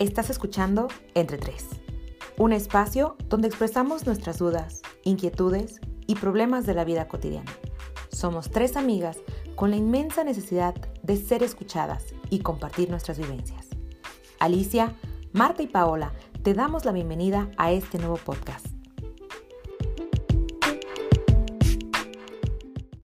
Estás escuchando Entre Tres, un espacio donde expresamos nuestras dudas, inquietudes y problemas de la vida cotidiana. Somos tres amigas con la inmensa necesidad de ser escuchadas y compartir nuestras vivencias. Alicia, Marta y Paola, te damos la bienvenida a este nuevo podcast.